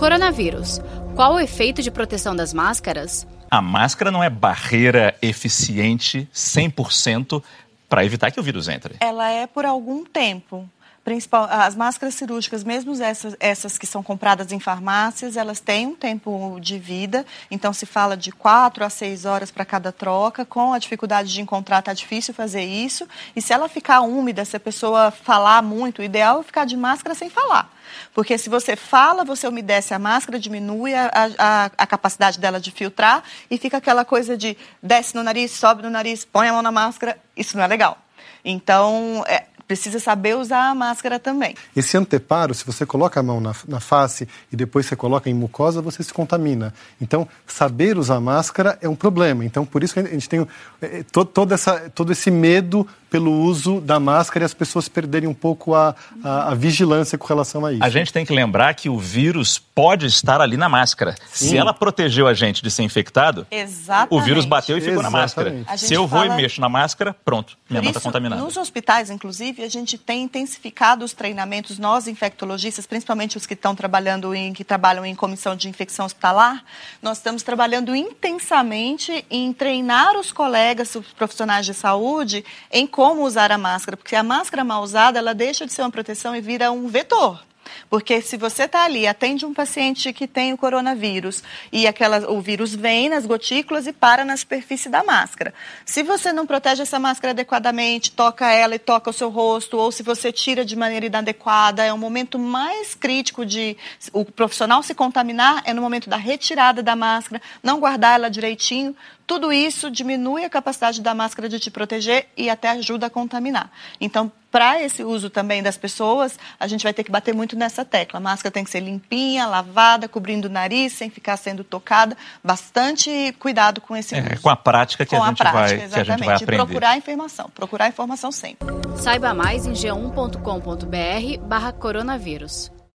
Coronavírus. Qual o efeito de proteção das máscaras? A máscara não é barreira eficiente 100% para evitar que o vírus entre. Ela é por algum tempo. Principal, as máscaras cirúrgicas, mesmo essas, essas que são compradas em farmácias, elas têm um tempo de vida. Então, se fala de quatro a seis horas para cada troca. Com a dificuldade de encontrar, está difícil fazer isso. E se ela ficar úmida, se a pessoa falar muito, o ideal é ficar de máscara sem falar. Porque se você fala, você umedece a máscara, diminui a, a, a, capacidade dela de filtrar e fica aquela coisa de desce no nariz, sobe no nariz, põe a mão na máscara. Isso não é legal. Então, é, precisa saber usar a máscara também. Esse anteparo, se você coloca a mão na, na, face e depois você coloca em mucosa, você se contamina. Então, saber usar máscara é um problema. Então, por isso que a gente tem é, todo, todo, essa, todo esse medo pelo uso da máscara e as pessoas perderem um pouco a, a, a, vigilância com relação a isso. A gente tem que lembrar que o vírus pode estar ali na máscara. Sim. Se ela protegeu a gente de ser infectado, Exatamente. o vírus bateu e ficou Exatamente. na máscara. Se eu vou fala... e mexo na máscara, pronto, minha mão está contaminada. Nos hospitais, inclusive, a gente tem intensificado os treinamentos, nós infectologistas, principalmente os que estão trabalhando em, que trabalham em comissão de infecção hospitalar, nós estamos trabalhando intensamente em treinar os colegas, os profissionais de saúde, em como usar a máscara, porque a máscara mal usada, ela deixa de ser uma proteção e vira um vetor. Porque se você está ali, atende um paciente que tem o coronavírus e aquela, o vírus vem nas gotículas e para na superfície da máscara. Se você não protege essa máscara adequadamente, toca ela e toca o seu rosto, ou se você tira de maneira inadequada, é o momento mais crítico de o profissional se contaminar, é no momento da retirada da máscara, não guardar ela direitinho. Tudo isso diminui a capacidade da máscara de te proteger e até ajuda a contaminar. Então, para esse uso também das pessoas, a gente vai ter que bater muito nessa tecla. A máscara tem que ser limpinha, lavada, cobrindo o nariz, sem ficar sendo tocada. Bastante cuidado com esse é, uso. Com a prática que, a gente, prática, vai, que a gente vai aprender. procurar informação. Procurar informação sempre. Saiba mais em g1.com.br barra coronavírus.